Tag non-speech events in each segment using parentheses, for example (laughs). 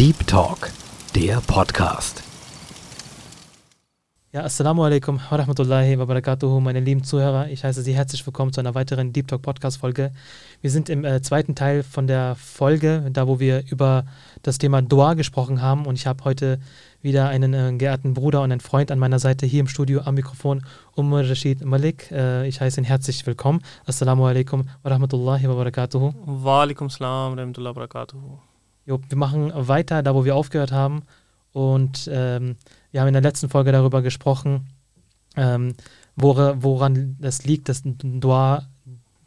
Deep Talk, der Podcast. Ja, Assalamu alaikum wa rahmatullahi wa barakatuhu, meine lieben Zuhörer. Ich heiße Sie herzlich willkommen zu einer weiteren Deep Talk Podcast Folge. Wir sind im äh, zweiten Teil von der Folge, da wo wir über das Thema Dua gesprochen haben. Und ich habe heute wieder einen äh, geehrten Bruder und einen Freund an meiner Seite hier im Studio am Mikrofon, Umar Rashid Malik. Äh, ich heiße ihn herzlich willkommen. Assalamu alaikum wa rahmatullahi wa barakatuhu. Wa alaikum salam wa rahmatullahi wa barakatuhu. Jo, wir machen weiter, da wo wir aufgehört haben. Und ähm, wir haben in der letzten Folge darüber gesprochen, ähm, wora, woran das liegt, dass Dua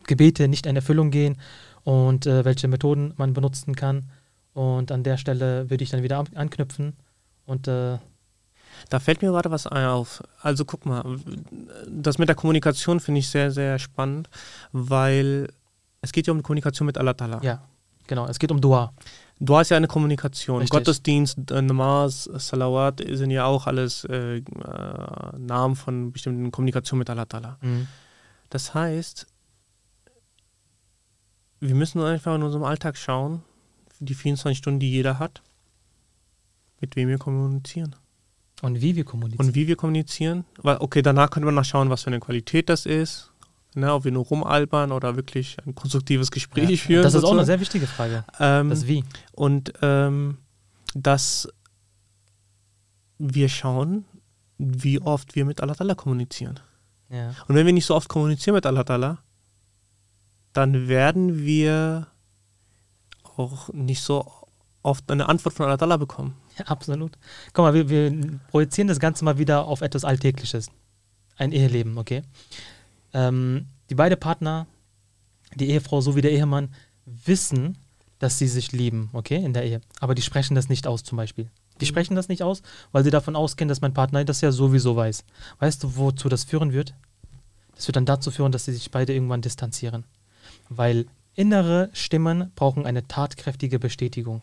Gebete nicht in Erfüllung gehen und äh, welche Methoden man benutzen kann. Und an der Stelle würde ich dann wieder anknüpfen und äh, da fällt mir gerade was auf. Also guck mal, das mit der Kommunikation finde ich sehr, sehr spannend, weil es geht ja um Kommunikation mit Allah Ta'ala. Ja, genau. Es geht um Dua. Du hast ja eine Kommunikation. Richtig. Gottesdienst, äh, Namaz, Salawat sind ja auch alles äh, äh, Namen von bestimmten Kommunikationen mit Allah Ta'ala. Mhm. Das heißt, wir müssen einfach in unserem Alltag schauen, die 24 Stunden, die jeder hat, mit wem wir kommunizieren. Und wie wir kommunizieren. Und wie wir kommunizieren. Weil, okay, danach können wir nachschauen, was für eine Qualität das ist. Ne, ob wir nur rumalbern oder wirklich ein konstruktives Gespräch ja, führen. Das ist sozusagen. auch eine sehr wichtige Frage. Ähm, das Wie. Und ähm, dass wir schauen, wie oft wir mit Allah Ta'ala kommunizieren. Ja. Und wenn wir nicht so oft kommunizieren mit Allah Ta'ala, dann werden wir auch nicht so oft eine Antwort von Allah Ta'ala bekommen. ja, absolut. Guck mal, wir, wir projizieren das Ganze mal wieder auf etwas Alltägliches. Ein Eheleben, okay? Ähm, die beiden Partner, die Ehefrau sowie der Ehemann, wissen, dass sie sich lieben, okay, in der Ehe. Aber die sprechen das nicht aus, zum Beispiel. Die Mhm. sprechen das nicht aus, weil sie davon ausgehen, dass mein Partner das ja sowieso weiß. Weißt du, wozu das führen wird? Das wird dann dazu führen, dass sie sich beide irgendwann distanzieren. Weil innere Stimmen brauchen eine tatkräftige Bestätigung.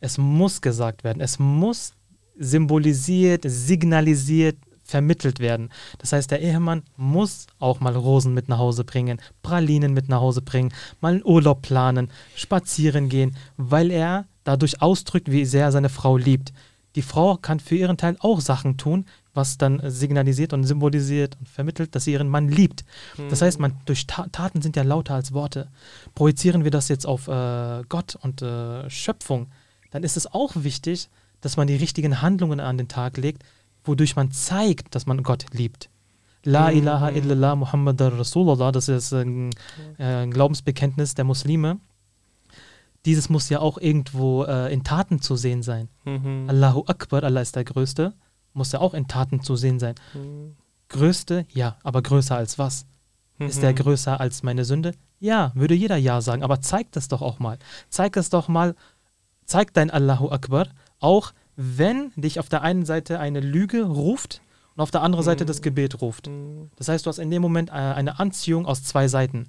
Es muss gesagt werden. Es muss symbolisiert, signalisiert, vermittelt werden. Das heißt, der Ehemann muss auch mal Rosen mit nach Hause bringen, Pralinen mit nach Hause bringen, mal einen Urlaub planen, spazieren gehen, weil er dadurch ausdrückt, wie sehr er seine Frau liebt. Die Frau kann für ihren Teil auch Sachen tun, was dann signalisiert und symbolisiert und vermittelt, dass sie ihren Mann liebt. Das heißt, man, durch Ta Taten sind ja lauter als Worte. Projizieren wir das jetzt auf äh, Gott und äh, Schöpfung, dann ist es auch wichtig, dass man die richtigen Handlungen an den Tag legt, wodurch man zeigt, dass man Gott liebt. La Mhm. ilaha illallah Muhammad Rasulullah, das ist ein, äh, ein Glaubensbekenntnis der Muslime. Dieses muss ja auch irgendwo äh, in Taten zu sehen sein. Mhm. Allahu Akbar, Allah ist der Größte, muss ja auch in Taten zu sehen sein. Mhm. Größte, ja, aber größer als was? Ist der Mhm. größer als meine Sünde? Ja, würde jeder Ja sagen, aber zeig das doch auch mal. Zeig es doch mal, zeig dein Allahu Akbar, auch wenn dich auf der einen Seite eine Lüge ruft und auf der anderen Seite das Gebet ruft. Mhm. Das heißt, du hast in dem Moment äh, eine Anziehung aus zwei Seiten.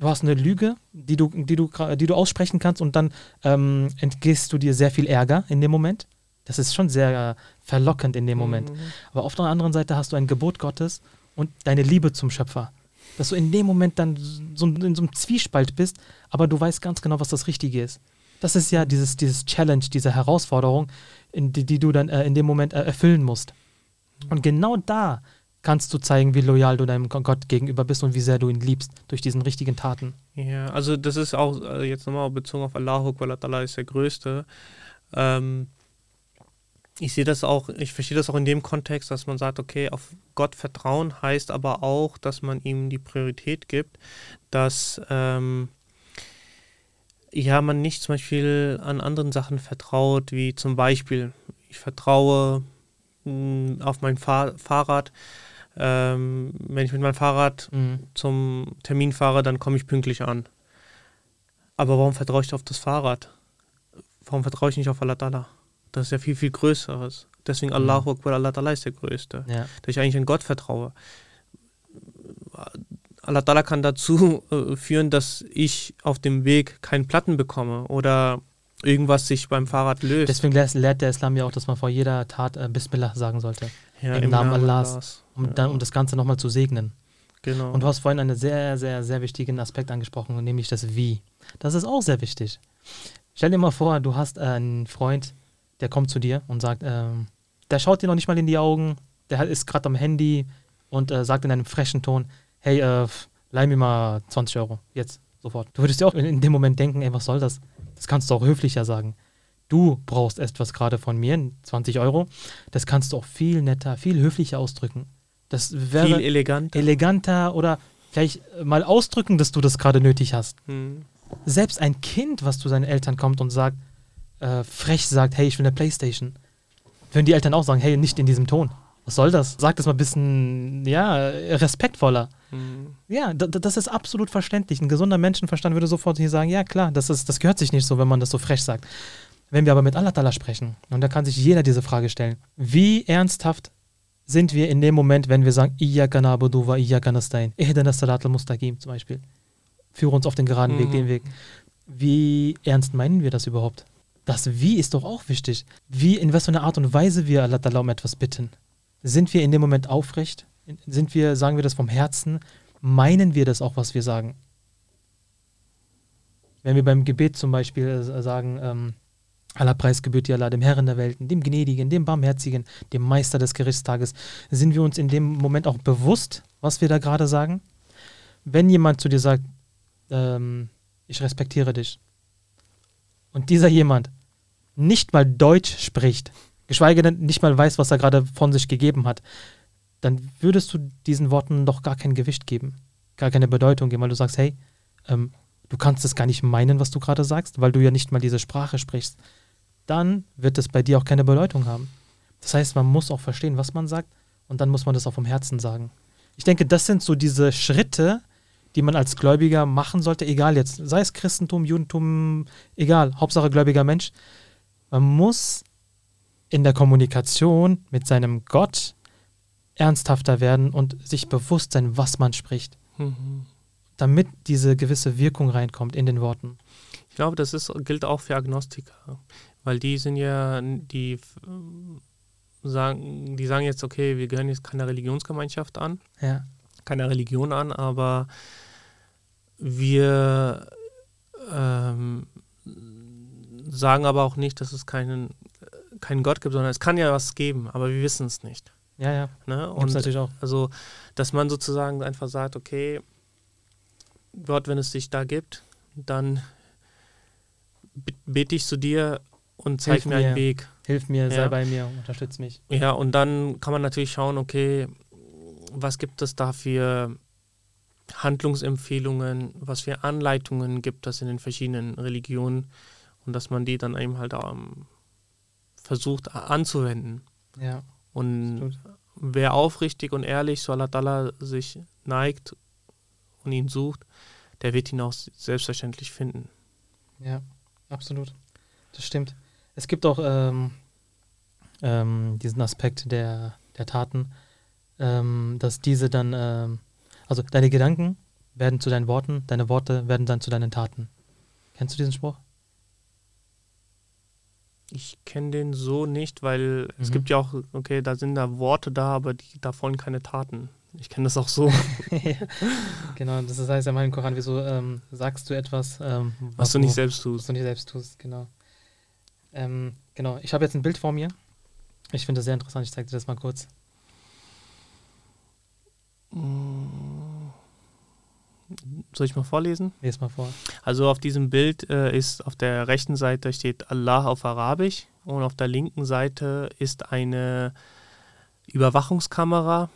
Du hast eine Lüge, die du, die du, die du aussprechen kannst und dann ähm, entgehst du dir sehr viel Ärger in dem Moment. Das ist schon sehr äh, verlockend in dem Moment. Mhm. Aber auf der anderen Seite hast du ein Gebot Gottes und deine Liebe zum Schöpfer. Dass du in dem Moment dann so in so einem Zwiespalt bist, aber du weißt ganz genau, was das Richtige ist. Das ist ja dieses, dieses Challenge, diese Herausforderung, in die, die du dann äh, in dem Moment äh, erfüllen musst. Und genau da kannst du zeigen, wie loyal du deinem Gott gegenüber bist und wie sehr du ihn liebst durch diesen richtigen Taten. Ja, also das ist auch äh, jetzt nochmal bezogen auf Allahu Akbar, Allah ist der Größte. Ähm, ich sehe das auch, ich verstehe das auch in dem Kontext, dass man sagt, okay, auf Gott vertrauen heißt aber auch, dass man ihm die Priorität gibt, dass ähm, ja man nicht zum Beispiel an anderen Sachen vertraut, wie zum Beispiel, ich vertraue mh, auf mein Fahr Fahrrad. Ähm, wenn ich mit meinem Fahrrad Mhm. zum Termin fahre, dann komme ich pünktlich an. Aber warum vertraue ich auf das Fahrrad? Warum vertraue ich nicht auf Allah Ta'ala? Das ist ja viel, viel Größeres. Deswegen Mhm. Allahu Akbar, Allah Ta'ala ist der Größte. Ja. Dass ich eigentlich an Gott vertraue. Allah Ta'ala kann dazu (laughs) äh, führen, dass ich auf dem Weg keinen Platten bekomme oder irgendwas sich beim Fahrrad löst. Deswegen lehrt, der Islam ja auch, dass man vor jeder Tat äh, Bismillah sagen sollte, ja, im Namen Allahs. um, Ja. dann, um das Ganze nochmal zu segnen. Genau. Und du hast vorhin einen sehr, sehr, sehr wichtigen Aspekt angesprochen, nämlich das Wie. Das ist auch sehr wichtig. Stell dir mal vor, du hast einen Freund, der kommt zu dir und sagt, ähm, der schaut dir noch nicht mal in die Augen, der ist gerade am Handy und äh, sagt in einem frechen Ton, hey, äh, leih mir mal 20 Euro, jetzt, sofort. Du würdest dir auch in, in dem Moment denken, ey, was soll das? Das kannst du auch höflicher sagen. Du brauchst etwas gerade von mir, 20 Euro. Das kannst du auch viel netter, viel höflicher ausdrücken. Das wäre Viel eleganter. eleganter oder vielleicht mal ausdrücken, dass du das gerade nötig hast. Hm. Selbst ein Kind, was zu seinen Eltern kommt und sagt, äh, frech sagt, hey, ich will eine Playstation, würden die Eltern auch sagen, hey, nicht in diesem Ton. Was soll das? Sag das mal ein bisschen, ja, respektvoller. Hm. Ja, das ist absolut verständlich. Ein gesunder Menschenverstand würde sofort hier sagen, ja klar, das, ist, das gehört sich nicht so, wenn man das so frech sagt. Wenn wir aber mit Allah Ta'ala sprechen, und da kann sich jeder diese Frage stellen, wie ernsthaft sind wir in dem Moment, wenn wir sagen, Iyaka na'budu wa iyaka nasta'in, ihdina salat al-mustaqim zum Beispiel. Führe uns auf den geraden Weg, Mhm. den Weg. Wie ernst meinen wir das überhaupt? Das Wie ist doch auch wichtig. Wie, in was für einer Art und Weise wir Allah Ta'ala um etwas bitten. Sind wir in dem Moment aufrecht? Sind wir, sagen wir das vom Herzen? Meinen wir das auch, was wir sagen? Wenn wir beim Gebet zum Beispiel äh, sagen, ähm, aller Preis gebührt dir Allah, dem Herrn der Welten, dem Gnädigen, dem Barmherzigen, dem Meister des Gerichtstages, sind wir uns in dem Moment auch bewusst, was wir da gerade sagen? Wenn jemand zu dir sagt, ähm, ich respektiere dich, und dieser jemand nicht mal Deutsch spricht, geschweige denn nicht mal weiß, was er gerade von sich gegeben hat, dann würdest du diesen Worten doch gar kein Gewicht geben, gar keine Bedeutung geben, weil du sagst, hey, ähm, du kannst es gar nicht meinen, was du gerade sagst, weil du ja nicht mal diese Sprache sprichst. Dann wird es bei dir auch keine Bedeutung haben. Das heißt, man muss auch verstehen, was man sagt und dann muss man das auch vom Herzen sagen. Ich denke, das sind so diese Schritte, die man als Gläubiger machen sollte, egal jetzt, sei es Christentum, Judentum, egal, Hauptsache gläubiger Mensch. Man muss in der Kommunikation mit seinem Gott ernsthafter werden und sich bewusst sein, was man spricht, Mhm. damit diese gewisse Wirkung reinkommt in den Worten. Ich glaube, das ist, gilt auch für Agnostiker, weil die sind ja, die sagen, die sagen jetzt, okay, wir gehören jetzt keiner Religionsgemeinschaft an, Ja, keiner Religion an, aber wir ähm, sagen aber auch nicht, dass es keinen, keinen Gott gibt, sondern es kann ja was geben, aber wir wissen es nicht. Ja, ja. Ne? Gibt es natürlich auch. Also, dass man sozusagen einfach sagt, okay, Gott, wenn es dich da gibt, dann bete ich zu dir und zeig Hilf mir mir. einen Weg. Hilf mir, sei Ja. bei mir, unterstütz mich. Ja, und dann kann man natürlich schauen, okay, was gibt es da für Handlungsempfehlungen, was für Anleitungen gibt es in den verschiedenen Religionen und dass man die dann eben halt ähm, versucht anzuwenden. Ja, Und wer aufrichtig und ehrlich zu Allah Ta'ala sich neigt und ihn sucht, der wird ihn auch selbstverständlich finden. Ja, absolut. Das stimmt. Es gibt auch ähm, ähm, diesen Aspekt der, der Taten, ähm, dass diese dann, ähm, also deine Gedanken werden zu deinen Worten, deine Worte werden dann zu deinen Taten. Kennst du diesen Spruch? Ich kenne den so nicht, weil es Mhm. gibt ja auch, okay, da sind da Worte da, aber die, da folgen keine Taten. Ich kenne das auch so, ja, (laughs) genau, das heißt ja mal im Koran, wieso ähm, sagst du etwas, ähm, was du nicht selbst was tust. du nicht selbst tust, genau. Ähm, genau, ich habe jetzt ein Bild vor mir. Ich finde das sehr interessant, ich zeige dir das mal kurz. Soll ich mal vorlesen? Lies mal vor. Also auf diesem Bild äh, ist auf der rechten Seite steht Allah auf Arabisch und auf der linken Seite ist eine Überwachungskamera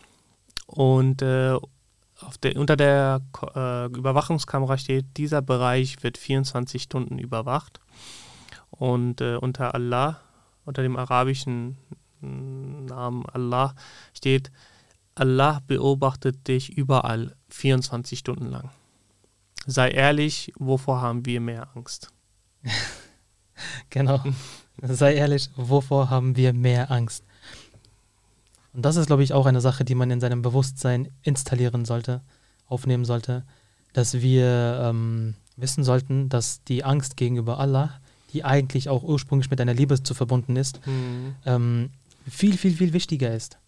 und äh, der, unter der äh, Überwachungskamera steht, dieser Bereich wird 24 Stunden überwacht und äh, unter Allah, unter dem arabischen mm, Namen Allah steht, Allah beobachtet dich überall 24 Stunden lang. Sei ehrlich, wovor haben wir mehr Angst? (laughs) Genau. Sei ehrlich, wovor haben wir mehr Angst? Und das ist, glaube ich, auch eine Sache, die man in seinem Bewusstsein installieren sollte, aufnehmen sollte, dass wir ähm, wissen sollten, dass die Angst gegenüber Allah, die eigentlich auch ursprünglich mit einer Liebe zu verbunden ist, ähm, viel, viel, viel wichtiger ist.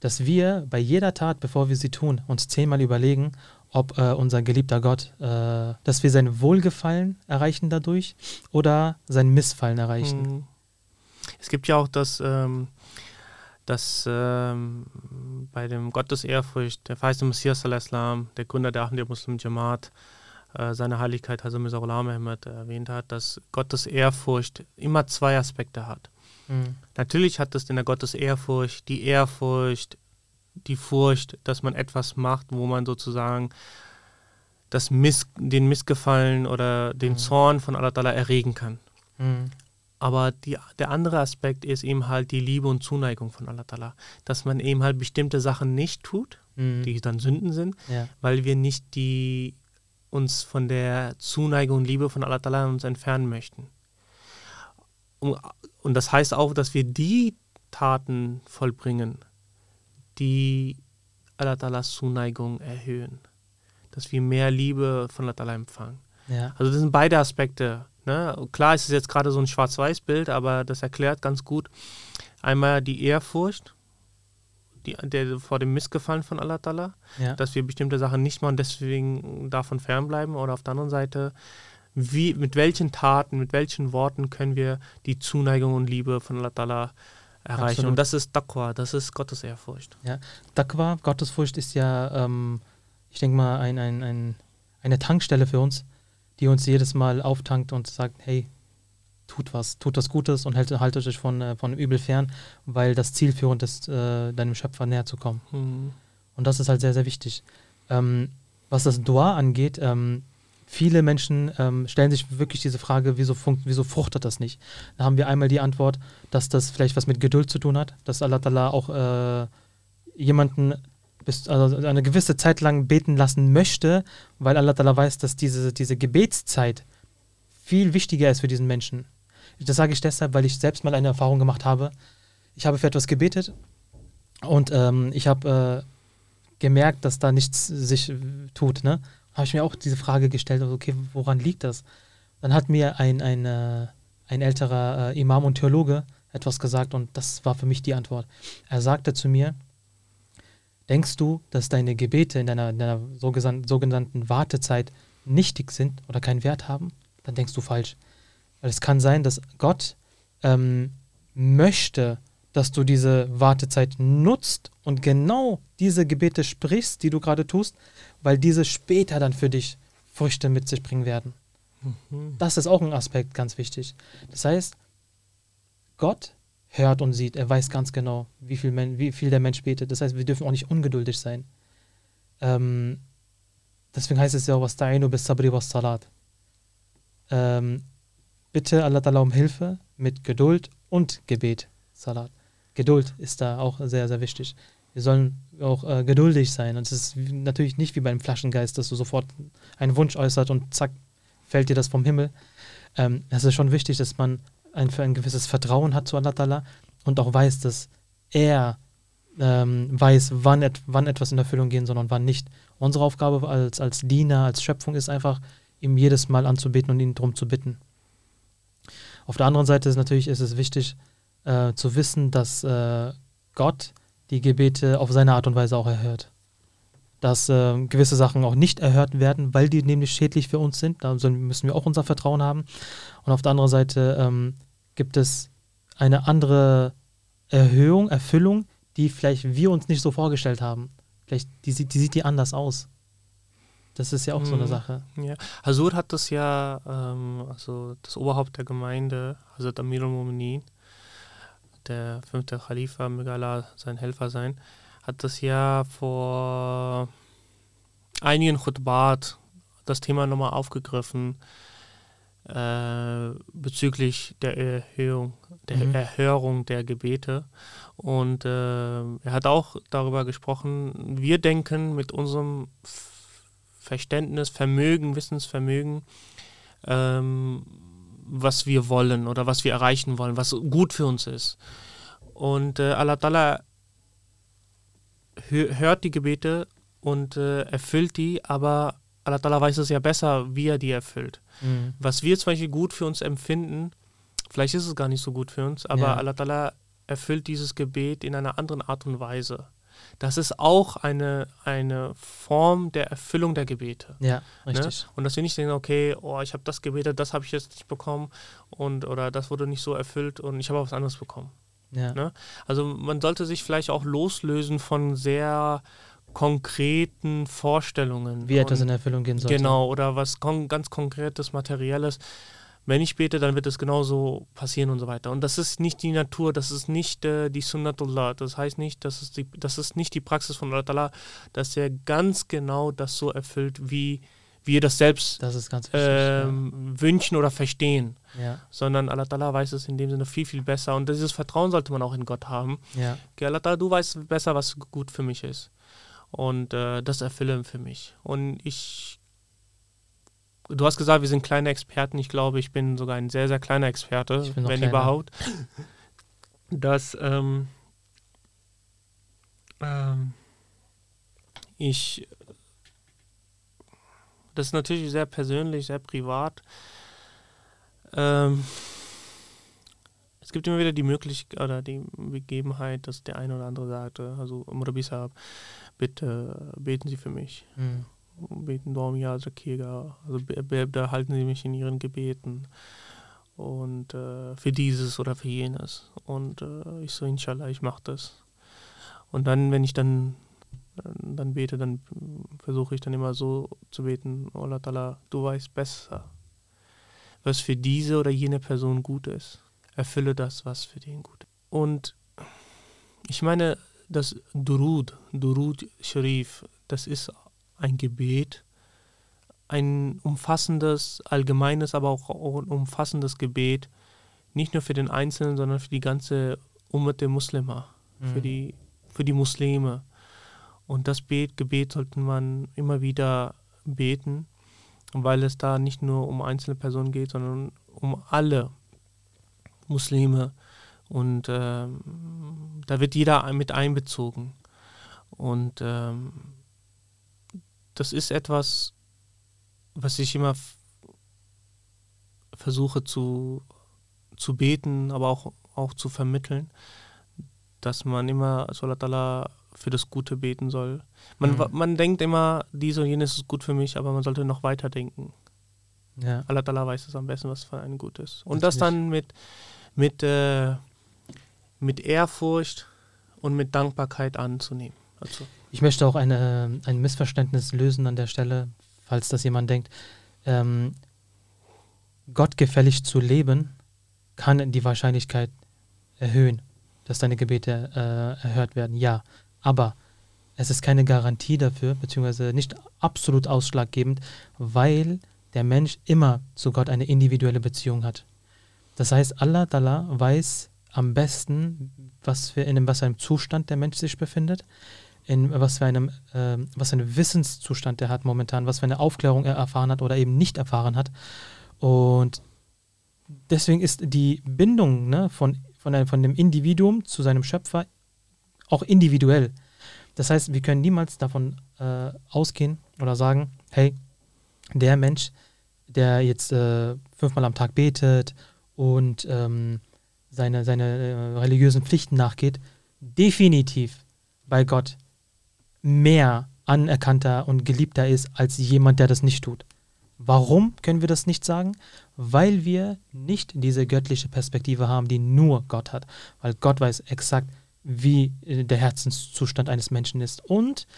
Dass wir bei jeder Tat, bevor wir sie tun, uns zehnmal überlegen, ob äh, unser geliebter Gott, äh, dass wir sein Wohlgefallen erreichen dadurch oder sein Missfallen erreichen. Mhm. Es gibt ja auch das, ähm, das ähm, bei dem Gottesehrfurcht, der verheißene Messias al-Islam, der Gründer der Ahmadiyya Muslim Jamaat, äh, seine Heiligkeit Hazrat Mirza Ghulam Ahmad erwähnt hat, dass Gottes Ehrfurcht immer zwei Aspekte hat. Mhm. Natürlich hat es in der Gottes Ehrfurcht die Ehrfurcht, die Furcht, dass man etwas macht, wo man sozusagen das Miss, den Missgefallen oder den Mhm. Zorn von Allah Ta'ala erregen kann. Mhm. Aber die, der andere Aspekt ist eben halt die Liebe und Zuneigung von Allah Ta'ala. Dass man eben halt bestimmte Sachen nicht tut, Mhm. die dann Sünden sind, ja. weil wir nicht die uns von der Zuneigung und Liebe von Allah Ta'ala uns entfernen möchten. Und, und das heißt auch, dass wir die Taten vollbringen, die Allah Ta'alas Zuneigung erhöhen. Dass wir mehr Liebe von Allah Ta'ala empfangen. ja. Also das sind beide Aspekte. Ne? Klar ist es jetzt gerade so ein Schwarz-Weiß-Bild, aber das erklärt ganz gut einmal die Ehrfurcht die, der, vor dem Missgefallen von Allah Ta'ala ja. dass wir bestimmte Sachen nicht machen und deswegen davon fernbleiben. Oder auf der anderen Seite, wie, mit welchen Taten, mit welchen Worten können wir die Zuneigung und Liebe von Allah Ta'ala erreichen. Absolut. Und das ist Taqwa, das ist Gottes Ehrfurcht. Taqwa, Gottesfurcht ist ja, ähm, ich denke mal, ein, ein, ein, eine Tankstelle für uns, die uns jedes Mal auftankt und sagt, hey, tut was, tut was Gutes und haltet, haltet euch von, äh, von Übel fern, weil das zielführend ist, äh, deinem Schöpfer näher zu kommen. Hm. Und das ist halt sehr, sehr wichtig. Ähm, was das Dua angeht, ähm, viele Menschen ähm, stellen sich wirklich diese Frage, wieso, wieso fruchtet das nicht? Da haben wir einmal die Antwort, dass das vielleicht was mit Geduld zu tun hat, dass Allah Ta'ala auch äh, jemanden bis, also eine gewisse Zeit lang beten lassen möchte, weil Allah Ta'ala weiß, dass diese, diese Gebetszeit viel wichtiger ist für diesen Menschen. Das sage ich deshalb, weil ich selbst mal eine Erfahrung gemacht habe. Ich habe für etwas gebetet und ähm, ich habe äh, gemerkt, dass da nichts sich äh, tut. Ne? Habe ich mir auch diese Frage gestellt, also, okay, woran liegt das? Dann hat mir ein, ein, äh, ein älterer äh, Imam und Theologe etwas gesagt und das war für mich die Antwort. Er sagte zu mir, denkst du, dass deine Gebete in deiner, in deiner sogenannten Wartezeit nichtig sind oder keinen Wert haben? Dann denkst du falsch. Weil es kann sein, dass Gott ähm, möchte, dass du diese Wartezeit nutzt und genau diese Gebete sprichst, die du gerade tust, weil diese später dann für dich Früchte mit sich bringen werden. Mhm. Das ist auch ein Aspekt ganz wichtig. Das heißt, Gott hört und sieht, er weiß ganz genau, wie viel, Men wie viel der Mensch betet. Das heißt, wir dürfen auch nicht ungeduldig sein. Ähm, deswegen heißt es ja auch, Wasta'inu bis Sabri was Salat. Ähm, bitte Allah Ta'ala um Hilfe mit Geduld und Gebet. Salat. Geduld ist da auch sehr, sehr wichtig. Wir sollen auch äh, geduldig sein. Und es ist natürlich nicht wie beim Flaschengeist, dass du sofort einen Wunsch äußert und zack, fällt dir das vom Himmel. Ähm, es ist schon wichtig, dass man ein, ein gewisses Vertrauen hat zu Allah Ta'ala und auch weiß, dass er ähm, weiß, wann, et, wann etwas in Erfüllung gehen soll und wann nicht. Unsere Aufgabe als, als Diener, als Schöpfung ist einfach, ihm jedes Mal anzubeten und ihn darum zu bitten. Auf der anderen Seite ist natürlich ist es wichtig äh, zu wissen, dass äh, Gott die Gebete auf seine Art und Weise auch erhört. Dass äh, gewisse Sachen auch nicht erhört werden, weil die nämlich schädlich für uns sind. Da müssen wir auch unser Vertrauen haben. Und auf der anderen Seite ähm, gibt es eine andere Erhöhung, Erfüllung, die vielleicht wir uns nicht so vorgestellt haben. Vielleicht die sieht die, sieht die anders aus. Das ist ja auch so eine Mhm. Sache. Ja, Hasur hat das ja, ähm, also das Oberhaupt der Gemeinde, Hazrat Amir al-Mu'minin, der fünfte Khalifa, möge Allah sein Helfer sein, hat das ja vor einigen Khutbat das Thema nochmal aufgegriffen äh, bezüglich der Erhöhung, der Mhm. Erhörung der Gebete. Und äh, er hat auch darüber gesprochen, wir denken mit unserem Verständnis, Vermögen, Wissensvermögen, ähm, was wir wollen oder was wir erreichen wollen, was gut für uns ist. Und äh, Allah Ta'ala hö hört die Gebete und äh, erfüllt die, aber Allah Ta'ala weiß es ja besser, wie er die erfüllt. Mhm. Was wir zum Beispiel gut für uns empfinden, vielleicht ist es gar nicht so gut für uns, aber Ja. Allah Ta'ala erfüllt dieses Gebet in einer anderen Art und Weise. Das ist auch eine, eine Form der Erfüllung der Gebete. Ja, Ne? richtig. Und dass wir nicht denken, okay, oh, ich habe das gebetet, das habe ich jetzt nicht bekommen und oder das wurde nicht so erfüllt und ich habe auch was anderes bekommen. Ja. Ne? Also man sollte sich vielleicht auch loslösen von sehr konkreten Vorstellungen. Wie etwas in Erfüllung gehen sollte. Genau, oder was kon ganz konkretes, materielles. Wenn ich bete, dann wird es genauso passieren und so weiter. Und das ist nicht die Natur, das ist nicht äh, die Sunnatullah. Das heißt nicht, dass es die, das ist nicht die Praxis von Allah, dass er ganz genau das so erfüllt, wie wir das selbst Das ist wichtig. ähm, wünschen oder verstehen. ja. ja. Sondern Allah Ta'ala weiß es in dem Sinne viel, viel besser. Und dieses Vertrauen sollte man auch in Gott haben. ja. Okay, Allah Ta'ala, du weißt besser, was gut für mich ist. Und äh, das erfülle für mich. Und ich, du hast gesagt, wir sind kleine Experten. Ich glaube, ich bin sogar ein sehr, sehr kleiner Experte, wenn kleiner. überhaupt. Dass ähm, ähm, ich, das ist natürlich sehr persönlich, sehr privat. Ähm, es gibt immer wieder die Möglichkeit oder die Begebenheit, dass der eine oder andere sagte, also Murabi Sahab, bitte beten Sie für mich. Mhm. Beten Dom Ja Zakira. Also da halten Sie mich in Ihren Gebeten. Und äh, für dieses oder für jenes. Und äh, ich so, inshallah, ich mache das. Und dann, wenn ich dann, dann, bete, dann versuche ich dann immer so zu beten, Allah du weißt besser, was für diese oder jene Person gut ist. Erfülle das, was für den gut ist. Und ich meine, das Durud, Durud Sharif, das ist ein Gebet, ein umfassendes, allgemeines, aber auch ein umfassendes Gebet, nicht nur für den Einzelnen, sondern für die ganze Ummet der Muslima, für, Mhm. die, für die Muslime. Und das Bet, Gebet sollte man immer wieder beten, weil es da nicht nur um einzelne Personen geht, sondern um alle Muslime. Und ähm, da wird jeder mit einbezogen. Und ähm, das ist etwas, was ich immer versuche zu, zu beten, aber auch, auch zu vermitteln, dass man immer Salatullah für das Gute beten soll. Man, Mhm. man denkt immer, dies und jenes ist gut für mich, aber man sollte noch weiter denken. ja. Allah Ta'ala weiß es am besten, was für einen gut ist. Und das Natürlich. dann mit, mit, äh, mit Ehrfurcht und mit Dankbarkeit anzunehmen. Also, Ich möchte auch eine, ein Missverständnis lösen an der Stelle, falls das jemand denkt. Ähm, gottgefällig zu leben kann die Wahrscheinlichkeit erhöhen, dass deine Gebete äh, erhört werden. Ja, aber es ist keine Garantie dafür, beziehungsweise nicht absolut ausschlaggebend, weil der Mensch immer zu Gott eine individuelle Beziehung hat. Das heißt, Allah Ta'ala weiß am besten, was für, in was einem Zustand der Mensch sich befindet in was für einem, ähm, was für einen Wissenszustand er hat momentan, was für eine Aufklärung er erfahren hat oder eben nicht erfahren hat. Und deswegen ist die Bindung ne, von, von, einem, von dem Individuum zu seinem Schöpfer auch individuell. Das heißt, wir können niemals davon äh, ausgehen oder sagen, hey, der Mensch, der jetzt äh, fünfmal am Tag betet und ähm, seine, seine äh, religiösen Pflichten nachgeht, definitiv bei Gott mehr anerkannter und geliebter ist als jemand, der das nicht tut. Warum können wir das nicht sagen? Weil wir nicht diese göttliche Perspektive haben, die nur Gott hat. Weil Gott weiß exakt, wie äh, der Herzenszustand eines Menschen ist. Und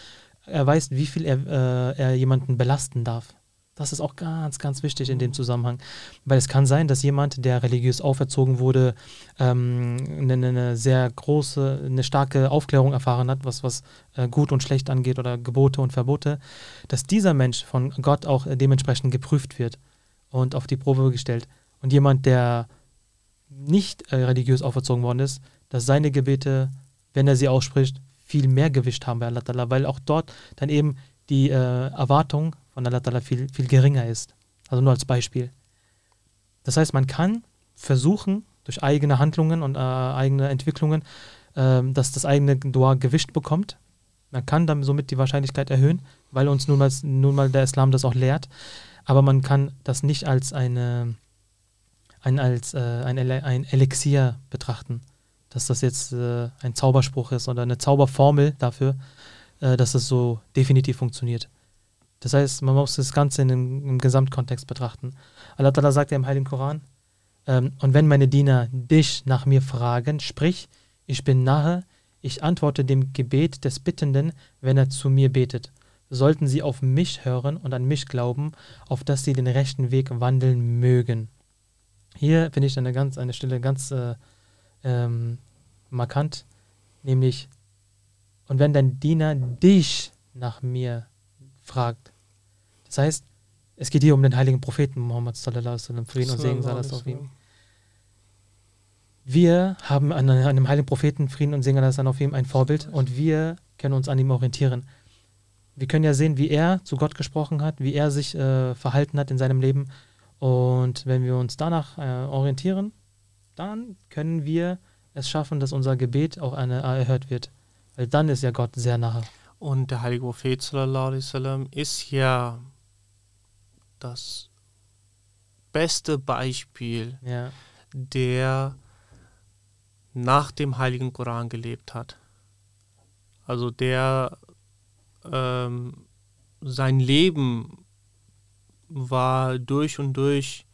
er weiß, wie viel er, äh, er jemanden belasten darf. Das ist auch ganz, ganz wichtig in dem Zusammenhang. Weil es kann sein, dass jemand, der religiös auferzogen wurde, ähm, eine, eine sehr große, eine starke Aufklärung erfahren hat, was, was äh, gut und schlecht angeht oder Gebote und Verbote, dass dieser Mensch von Gott auch dementsprechend geprüft wird und auf die Probe gestellt. Und jemand, der nicht äh, religiös auferzogen worden ist, dass seine Gebete, wenn er sie ausspricht, viel mehr Gewicht haben bei Allah, weil auch dort dann eben die äh, Erwartung von Allah Ta'ala viel, viel geringer ist. Also nur als Beispiel. Das heißt, man kann versuchen, durch eigene Handlungen und äh, eigene Entwicklungen, ähm, dass das eigene Dua Gewicht bekommt. Man kann dann somit die Wahrscheinlichkeit erhöhen, weil uns nun mal, nun mal der Islam das auch lehrt. Aber man kann das nicht als eine, ein, als, äh, ein, ein Elixier betrachten. dass das jetzt äh, ein Zauberspruch ist oder eine Zauberformel dafür, äh, dass es so definitiv funktioniert. Das heißt, man muss das Ganze in dem, im Gesamtkontext betrachten. Allah Ta'ala sagt ja im Heiligen Koran, ähm, und wenn meine Diener dich nach mir fragen, sprich, ich bin nahe, ich antworte dem Gebet des Bittenden, wenn er zu mir betet. Sollten sie auf mich hören und an mich glauben, auf dass sie den rechten Weg wandeln mögen. Hier finde ich eine ganz, eine Stelle ganz äh, ähm, markant, nämlich, und wenn dein Diener dich nach mir fragt. Das heißt, es geht hier um den heiligen Propheten Muhammad sallallahu alaihi wasallam, Frieden und Segen sei das auf ihm. Wir haben an einem heiligen Propheten Frieden und Segen sei auf ihm ein Vorbild und wir können uns an ihm orientieren. Wir können ja sehen, wie er zu Gott gesprochen hat, wie er sich äh, verhalten hat in seinem Leben. Und wenn wir uns danach äh, orientieren, dann können wir es schaffen, dass unser Gebet auch eine, erhört wird. Weil dann ist ja Gott sehr nahe. Und der heilige Prophet sallam, ist ja das beste Beispiel, Ja, der nach dem heiligen Koran gelebt hat. Also der ähm, sein Leben war durch und durch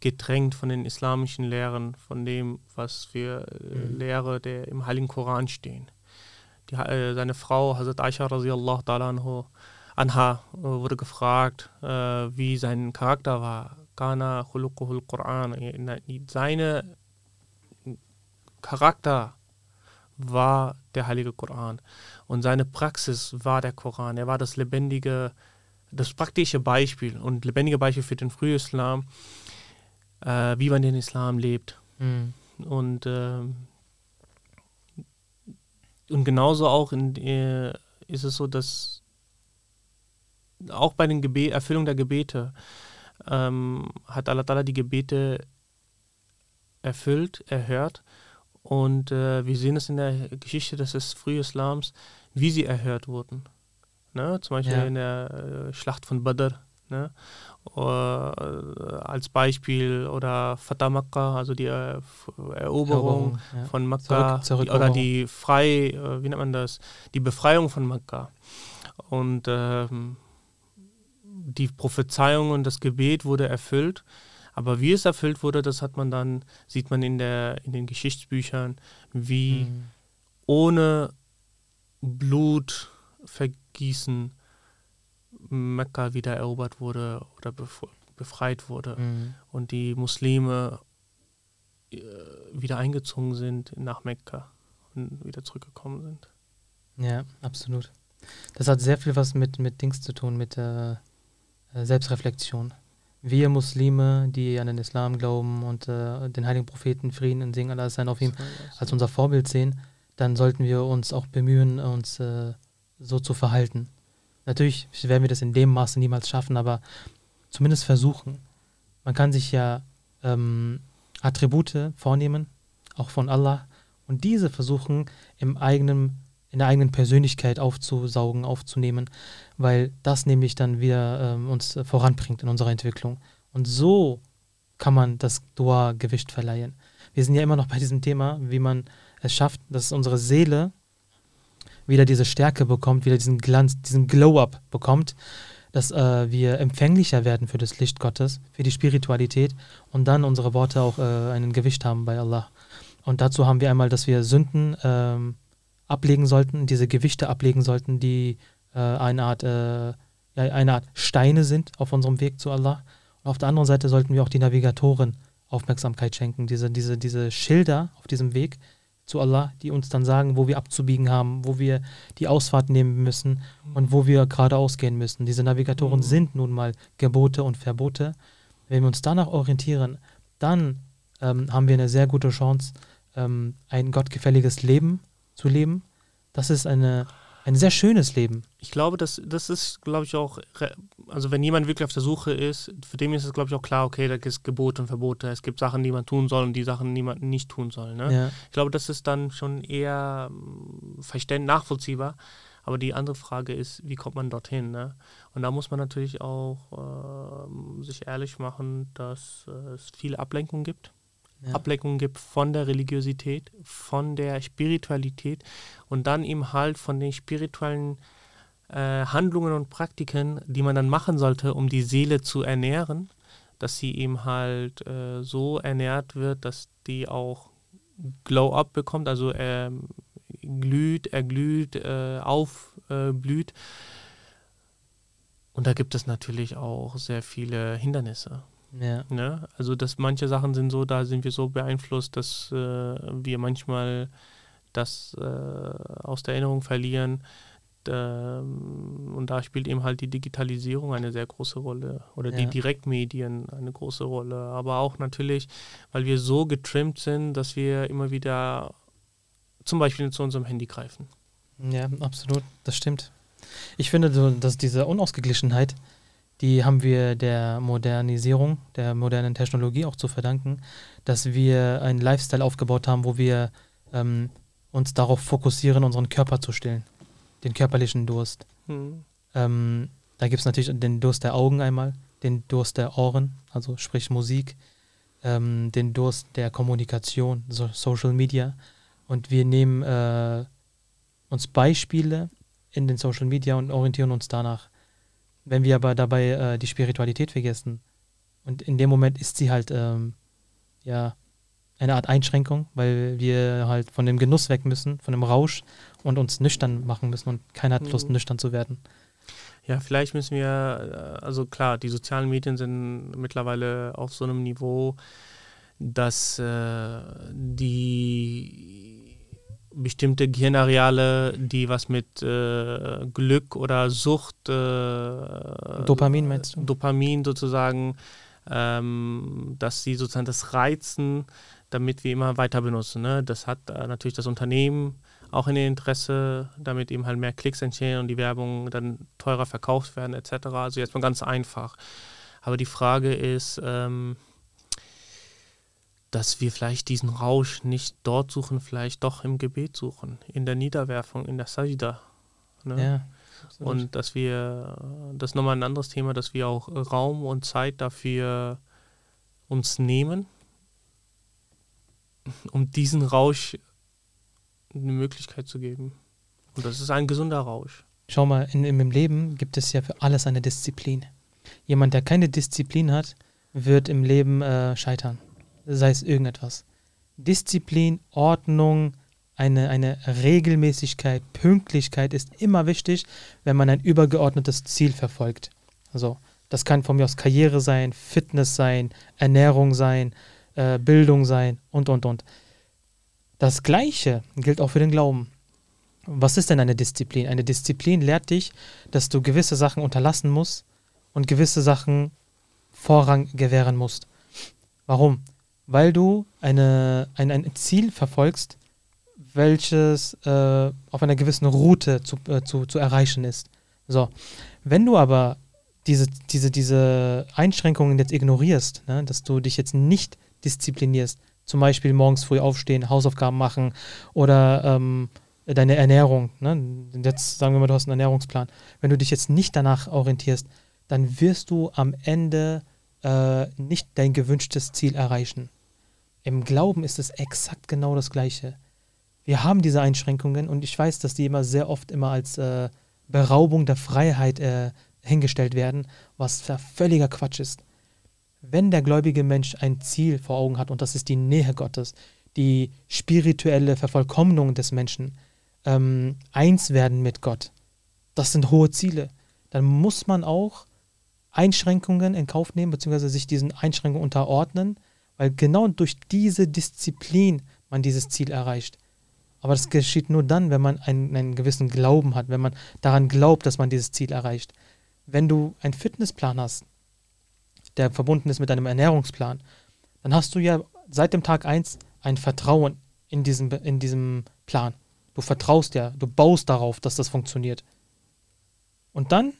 getränkt von den islamischen Lehren, von dem, was wir äh, Mhm. Lehre der im heiligen Koran stehen. Die, äh, seine Frau, Hazrat Aisha radiallahu ta'ala anha, äh, wurde gefragt, äh, wie sein Charakter war. Kana khuluquhul Quran. Seine Charakter war der heilige Koran und seine Praxis war der Koran. Er war das lebendige, das praktische Beispiel und lebendige Beispiel für den Frühislam, äh, wie man den Islam lebt. Mhm. Und, ähm, und genauso auch in, äh, ist es so, dass auch bei den Gebe Erfüllung der Gebete ähm, hat Allah Ta'ala die Gebete erfüllt, erhört. Und äh, wir sehen es in der Geschichte des frühen Islams, wie sie erhört wurden. Ne? Zum Beispiel Ja. in der äh, Schlacht von Badr. Ne? äh, als Beispiel oder Fatah Makkah, also die äh, Eroberung ja. von Makkah Zurück- oder die Frei, äh, wie nennt man das, die Befreiung von Makkah. Und ähm, die Prophezeiung und das Gebet wurde erfüllt. Aber wie es erfüllt wurde, das hat man dann, sieht man in, der, in den Geschichtsbüchern, wie Mhm. ohne Blutvergießen Mekka wieder erobert wurde oder bef- befreit wurde Mhm. und die Muslime äh, wieder eingezogen sind nach Mekka und wieder zurückgekommen sind. Ja, absolut. Das hat sehr viel was mit, mit Dings zu tun, mit äh, Selbstreflexion. Wir Muslime, die an den Islam glauben und äh, den heiligen Propheten Frieden und Segen Allah sein auf ihm als unser Vorbild sehen, dann sollten wir uns auch bemühen, uns äh, so zu verhalten. Natürlich werden wir das in dem Maße niemals schaffen, aber zumindest versuchen. Man kann sich ja ähm, Attribute vornehmen, auch von Allah, und diese versuchen im eigenen, in der eigenen Persönlichkeit aufzusaugen, aufzunehmen, weil das nämlich dann wieder ähm, uns voranbringt in unserer Entwicklung. Und so kann man das Dua Gewicht verleihen. Wir sind ja immer noch bei diesem Thema, wie man es schafft, dass unsere Seele wieder diese Stärke bekommt, wieder diesen Glanz, diesen Glow-up bekommt, dass äh, wir empfänglicher werden für das Licht Gottes, für die Spiritualität und dann unsere Worte auch äh, einen Gewicht haben bei Allah. Und dazu haben wir einmal, dass wir Sünden ähm, ablegen sollten, diese Gewichte ablegen sollten, die äh, eine, Art, äh, eine Art Steine sind auf unserem Weg zu Allah. Und auf der anderen Seite sollten wir auch die Navigatoren Aufmerksamkeit schenken, diese, diese, diese Schilder auf diesem Weg zu Allah, die uns dann sagen, wo wir abzubiegen haben, wo wir die Ausfahrt nehmen müssen und wo wir geradeaus gehen müssen. Diese Navigatoren Mhm. sind nun mal Gebote und Verbote. Wenn wir uns danach orientieren, dann ähm, haben wir eine sehr gute Chance, ähm, ein gottgefälliges Leben zu leben. Das ist eine, ein sehr schönes Leben. Ich glaube, das, das ist, glaube ich, auch, also wenn jemand wirklich auf der Suche ist, für den ist es, glaube ich, auch klar, okay, da gibt es Gebote und Verbote. Es gibt Sachen, die man tun soll und die Sachen, die man nicht tun soll. Ne? Ja. Ich glaube, das ist dann schon eher mm, verständ nachvollziehbar. Aber die andere Frage ist, wie kommt man dorthin? Ne? Und da muss man natürlich auch ähm, sich ehrlich machen, dass äh, es viele Ablenkungen gibt. ja. Ablenkung gibt von der Religiosität, von der Spiritualität und dann eben halt von den spirituellen äh, Handlungen und Praktiken, die man dann machen sollte, um die Seele zu ernähren, dass sie eben halt äh, so ernährt wird, dass die auch Glow-up bekommt, also ähm, glüht, erglüht, äh, aufblüht. und da gibt es natürlich auch sehr viele Hindernisse. Ja. Ne? Also, dass manche Sachen sind so, da sind wir so beeinflusst, dass äh, wir manchmal das äh, aus der Erinnerung verlieren. Ähm, und da spielt eben halt die Digitalisierung eine sehr große Rolle oder ja. die Direktmedien eine große Rolle. Aber auch natürlich, weil wir so getrimmt sind, dass wir immer wieder zum Beispiel zu unserem Handy greifen. Ja, absolut, das stimmt. Ich finde, so, dass diese Unausgeglichenheit, die haben wir der Modernisierung, der modernen Technologie auch zu verdanken, dass wir einen Lifestyle aufgebaut haben, wo wir ähm, uns darauf fokussieren, unseren Körper zu stillen, den körperlichen Durst. Mhm. Ähm, da gibt es natürlich den Durst der Augen einmal, den Durst der Ohren, also sprich Musik, ähm, den Durst der Kommunikation, so Social Media. Und wir nehmen äh, uns Beispiele in den Social Media und orientieren uns danach. Wenn wir aber dabei äh, die Spiritualität vergessen, und in dem Moment ist sie halt ähm, ja eine Art Einschränkung, weil wir halt von dem Genuss weg müssen, von dem Rausch und uns nüchtern machen müssen und keiner hat Lust, mhm. nüchtern zu werden. Ja, vielleicht müssen wir, äh, also klar, die sozialen Medien sind mittlerweile auf so einem Niveau, dass äh, die bestimmte Gehirnareale, die was mit äh, Glück oder Sucht, äh, Dopamin meinst du? Dopamin sozusagen, ähm, dass sie sozusagen das reizen, damit wir immer weiter benutzen. Ne? Das hat äh, natürlich das Unternehmen auch in Interesse, damit eben halt mehr Klicks entstehen und die Werbung dann teurer verkauft werden etc. Also jetzt mal ganz einfach. Aber die Frage ist, ähm, dass wir vielleicht diesen Rausch nicht dort suchen, vielleicht doch im Gebet suchen, in der Niederwerfung, in der Sajda. Ne? Ja, und dass wir, das ist nochmal ein anderes Thema, dass wir auch Raum und Zeit dafür uns nehmen, um diesen Rausch eine Möglichkeit zu geben. Und das ist ein gesunder Rausch. Schau mal, in, im Leben gibt es ja für alles eine Disziplin. Jemand, der keine Disziplin hat, wird im Leben äh, scheitern sei es irgendetwas. Disziplin, Ordnung, eine, eine Regelmäßigkeit, Pünktlichkeit ist immer wichtig, wenn man ein übergeordnetes Ziel verfolgt. Also, das kann von mir aus Karriere sein, Fitness sein, Ernährung sein, äh, Bildung sein und, und, und. Das Gleiche gilt auch für den Glauben. Was ist denn eine Disziplin? Eine Disziplin lehrt dich, dass du gewisse Sachen unterlassen musst und gewisse Sachen Vorrang gewähren musst. Warum? weil du eine, ein, ein Ziel verfolgst, welches äh, auf einer gewissen Route zu, äh, zu, zu erreichen ist. So, wenn du aber diese, diese, diese Einschränkungen jetzt ignorierst, ne, dass du dich jetzt nicht disziplinierst, zum Beispiel morgens früh aufstehen, Hausaufgaben machen oder ähm, deine Ernährung, ne, jetzt sagen wir mal, du hast einen Ernährungsplan, wenn du dich jetzt nicht danach orientierst, dann wirst du am Ende äh, nicht dein gewünschtes Ziel erreichen. Im Glauben ist es exakt genau das Gleiche. Wir haben diese Einschränkungen und ich weiß, dass die immer sehr oft immer als äh, Beraubung der Freiheit äh, hingestellt werden, was völliger Quatsch ist. Wenn der gläubige Mensch ein Ziel vor Augen hat und das ist die Nähe Gottes, die spirituelle Vervollkommnung des Menschen, ähm, eins werden mit Gott, das sind hohe Ziele, dann muss man auch Einschränkungen in Kauf nehmen, beziehungsweise sich diesen Einschränkungen unterordnen, weil genau durch diese Disziplin man dieses Ziel erreicht. Aber das geschieht nur dann, wenn man einen, einen gewissen Glauben hat, wenn man daran glaubt, dass man dieses Ziel erreicht. Wenn du einen Fitnessplan hast, der verbunden ist mit einem Ernährungsplan, dann hast du ja seit dem Tag 1 ein Vertrauen in diesem, in diesem Plan. Du vertraust ja, du baust darauf, dass das funktioniert. Und dann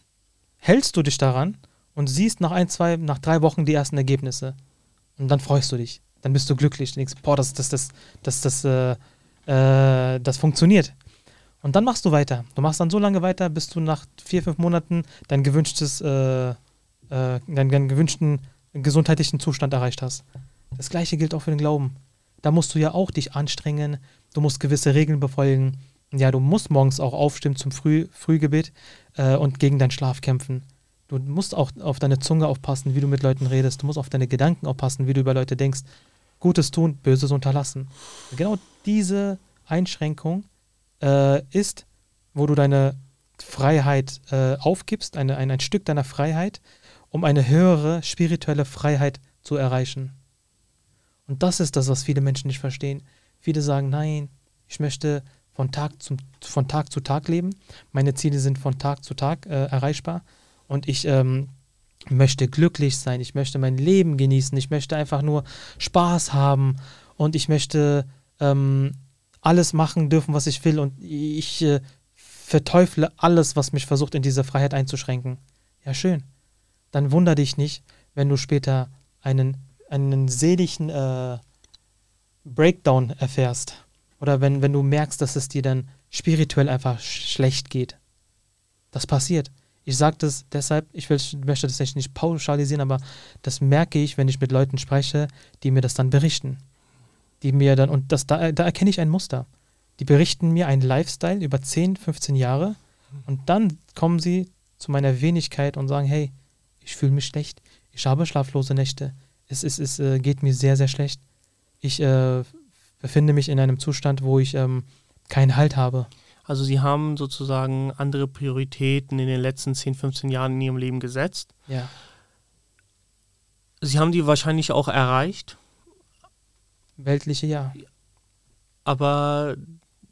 hältst du dich daran und siehst nach ein, zwei, nach drei Wochen die ersten Ergebnisse. Und dann freust du dich. Dann bist du glücklich. Du denkst, boah, das, das, das, das, das, äh, äh, das funktioniert. Und dann machst du weiter. Du machst dann so lange weiter, bis du nach vier, fünf Monaten dein gewünschtes, äh, äh, deinen, gewünschten gesundheitlichen Zustand erreicht hast. Das gleiche gilt auch für den Glauben. Da musst du ja auch dich anstrengen, du musst gewisse Regeln befolgen. Ja, du musst morgens auch aufstimmen zum Früh Frühgebet äh, und gegen deinen Schlaf kämpfen. Du musst auch auf deine Zunge aufpassen, wie du mit Leuten redest. Du musst auf deine Gedanken aufpassen, wie du über Leute denkst. Gutes tun, Böses unterlassen. Genau diese Einschränkung äh, ist, wo du deine Freiheit äh, aufgibst, eine, ein, ein Stück deiner Freiheit, um eine höhere spirituelle Freiheit zu erreichen. Und das ist das, was viele Menschen nicht verstehen. Viele sagen, nein, ich möchte von Tag, zum, von Tag zu Tag leben. Meine Ziele sind von Tag zu Tag äh, erreichbar. Und ich ähm, möchte glücklich sein. Ich möchte mein Leben genießen. Ich möchte einfach nur Spaß haben. Und ich möchte ähm, alles machen dürfen, was ich will. Und ich äh, verteufle alles, was mich versucht, in diese Freiheit einzuschränken. Ja, schön. Dann wunder dich nicht, wenn du später einen, einen seligen äh, Breakdown erfährst. Oder wenn, wenn du merkst, dass es dir dann spirituell einfach schlecht geht. Das passiert. Ich sage das deshalb, ich will, möchte das nicht pauschalisieren, aber das merke ich, wenn ich mit Leuten spreche, die mir das dann berichten. Die mir dann, und das, da, da erkenne ich ein Muster. Die berichten mir einen Lifestyle über 10, 15 Jahre und dann kommen sie zu meiner Wenigkeit und sagen, hey, ich fühle mich schlecht, ich habe schlaflose Nächte, es, es, es äh, geht mir sehr, sehr schlecht. Ich äh, befinde mich in einem Zustand, wo ich ähm, keinen Halt habe. Also sie haben sozusagen andere Prioritäten in den letzten 10, 15 Jahren in ihrem Leben gesetzt. Ja. Sie haben die wahrscheinlich auch erreicht. Weltliche, ja. Aber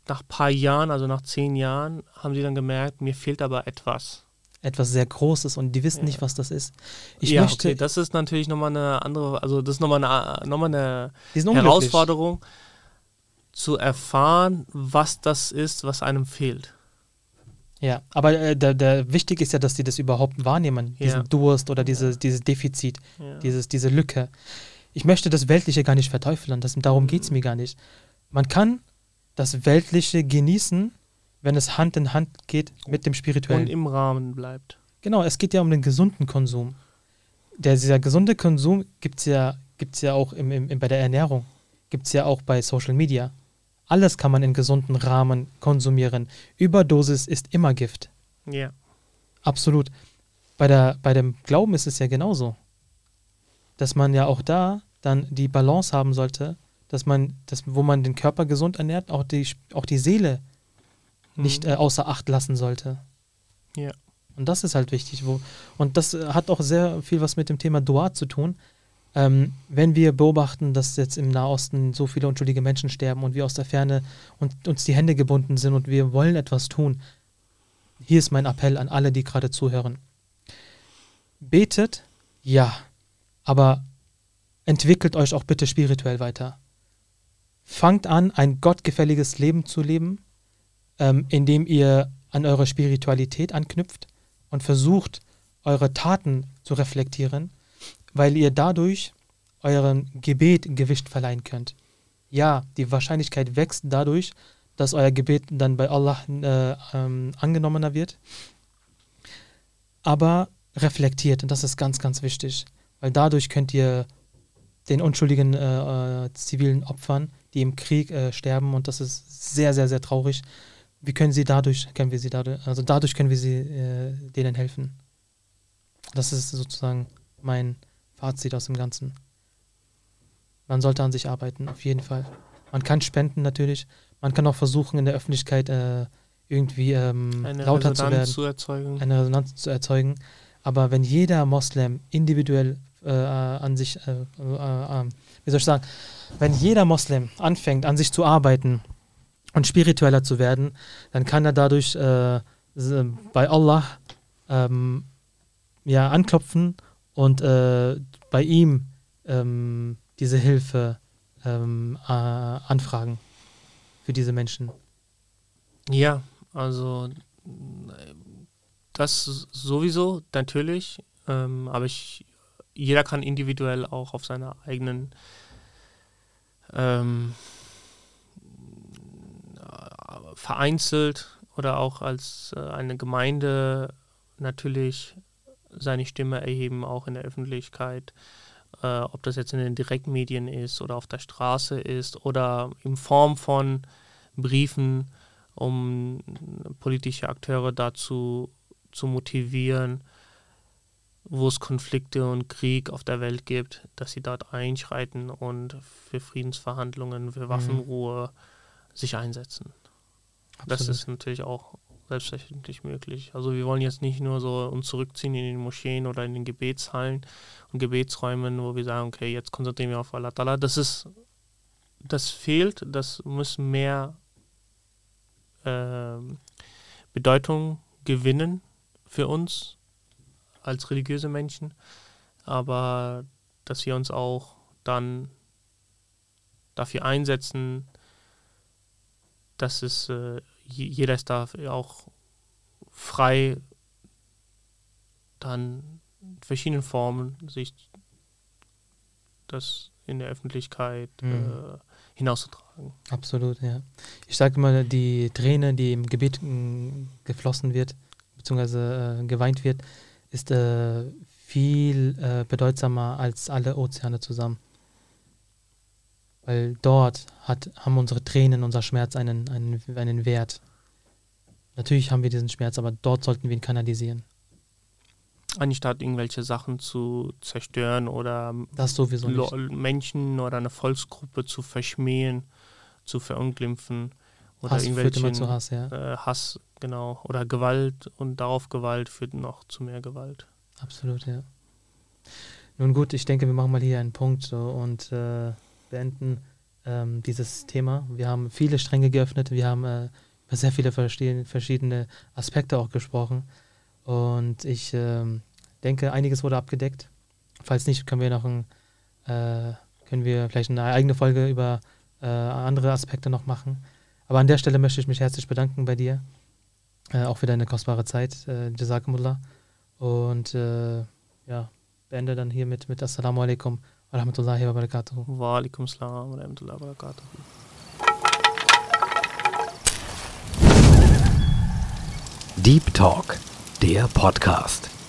nach ein paar Jahren, also nach zehn Jahren, haben sie dann gemerkt, mir fehlt aber etwas. Etwas sehr Großes und die wissen ja. nicht, was das ist. Ich ja, möchte, okay, das ist natürlich nochmal eine andere, also das ist nochmal eine, noch eine Herausforderung zu erfahren, was das ist, was einem fehlt. Ja, aber äh, der, der, wichtig ist ja, dass die das überhaupt wahrnehmen, ja. diesen Durst oder diese, ja. dieses Defizit, dieses, diese Lücke. Ich möchte das Weltliche gar nicht verteufeln, das, darum geht es mir gar nicht. Man kann das Weltliche genießen, wenn es Hand in Hand geht mit dem Spirituellen. Und im Rahmen bleibt. Genau, es geht ja um den gesunden Konsum. Der, dieser gesunde Konsum gibt es ja, gibt's ja auch im, im, bei der Ernährung, gibt es ja auch bei Social Media. Alles kann man in gesunden Rahmen konsumieren. Überdosis ist immer Gift. Ja. Absolut. Bei, der, bei dem Glauben ist es ja genauso. Dass man ja auch da dann die Balance haben sollte, dass man, dass, wo man den Körper gesund ernährt, auch die, auch die Seele mhm. nicht äh, außer Acht lassen sollte. Ja. Und das ist halt wichtig. Wo, und das hat auch sehr viel was mit dem Thema Dua zu tun. Ähm, wenn wir beobachten, dass jetzt im Nahosten so viele unschuldige Menschen sterben und wir aus der Ferne und uns die Hände gebunden sind und wir wollen etwas tun, hier ist mein Appell an alle, die gerade zuhören. Betet, ja, aber entwickelt euch auch bitte spirituell weiter. Fangt an, ein gottgefälliges Leben zu leben, ähm, indem ihr an eure Spiritualität anknüpft und versucht, eure Taten zu reflektieren weil ihr dadurch eurem Gebet Gewicht verleihen könnt. Ja, die Wahrscheinlichkeit wächst dadurch, dass euer Gebet dann bei Allah äh, ähm, angenommener wird. Aber reflektiert, und das ist ganz, ganz wichtig, weil dadurch könnt ihr den unschuldigen äh, äh, zivilen Opfern, die im Krieg äh, sterben, und das ist sehr, sehr, sehr traurig, wie können sie dadurch, können wir sie dadurch, also dadurch können wir sie äh, denen helfen. Das ist sozusagen mein, Fazit aus dem Ganzen. Man sollte an sich arbeiten, auf jeden Fall. Man kann spenden natürlich. Man kann auch versuchen, in der Öffentlichkeit äh, irgendwie ähm, lauter zu werden. Zu erzeugen. Eine Resonanz zu erzeugen. Aber wenn jeder Moslem individuell äh, an sich, äh, äh, äh, wie soll ich sagen, wenn jeder Moslem anfängt, an sich zu arbeiten und spiritueller zu werden, dann kann er dadurch äh, bei Allah ähm, ja, anklopfen und äh, bei ihm ähm, diese Hilfe ähm, äh, anfragen für diese Menschen. Ja, also das sowieso, natürlich, ähm, aber ich, jeder kann individuell auch auf seiner eigenen ähm, vereinzelt oder auch als äh, eine Gemeinde natürlich seine Stimme erheben, auch in der Öffentlichkeit. äh, ob das jetzt in den Direktmedien ist oder auf der Straße ist oder in Form von Briefen, um politische Akteure dazu zu motivieren, wo es Konflikte und Krieg auf der Welt gibt, dass sie dort einschreiten und für Friedensverhandlungen, für mhm. Waffenruhe mhm. sich einsetzen. Absolut. Das ist natürlich auch selbstverständlich möglich. Also wir wollen jetzt nicht nur so uns zurückziehen in den Moscheen oder in den Gebetshallen und Gebetsräumen, wo wir sagen, okay, jetzt konzentrieren wir auf Allah Ta'ala. Das ist, das fehlt, das muss mehr äh, Bedeutung gewinnen für uns als religiöse Menschen, aber dass wir uns auch dann dafür einsetzen, dass es äh, jeder ist da auch frei, dann in verschiedenen Formen sich das in der Öffentlichkeit mhm. äh, hinauszutragen. Absolut, ja. Ich sage immer, die Träne, die im Gebet geflossen wird, beziehungsweise äh, geweint wird, ist äh, viel äh, bedeutsamer als alle Ozeane zusammen. Weil dort hat, haben unsere Tränen, unser Schmerz einen, einen, einen Wert. Natürlich haben wir diesen Schmerz, aber dort sollten wir ihn kanalisieren. Anstatt irgendwelche Sachen zu zerstören oder Menschen oder eine Volksgruppe zu verschmähen, zu verunglimpfen oder Hass irgendwelchen führt immer zu Hass, ja. Äh, Hass, genau. Oder Gewalt und darauf Gewalt führt noch zu mehr Gewalt. Absolut, ja. Nun gut, ich denke, wir machen mal hier einen Punkt so, und äh, beenden ähm, dieses Thema. Wir haben viele Stränge geöffnet, wir haben äh, über sehr viele verschiedene Aspekte auch gesprochen und ich ähm, denke, einiges wurde abgedeckt. Falls nicht, können wir noch ein, äh, können wir vielleicht eine eigene Folge über äh, andere Aspekte noch machen. Aber an der Stelle möchte ich mich herzlich bedanken bei dir, äh, auch für deine kostbare Zeit, äh, Jazakumullah. Und äh, ja, beende dann hiermit mit Assalamu alaikum wa rahmatullahi wa barakatuh. Wa alaikum salam wa rahmatullahi wa barakatuh. Deep Talk, der Podcast.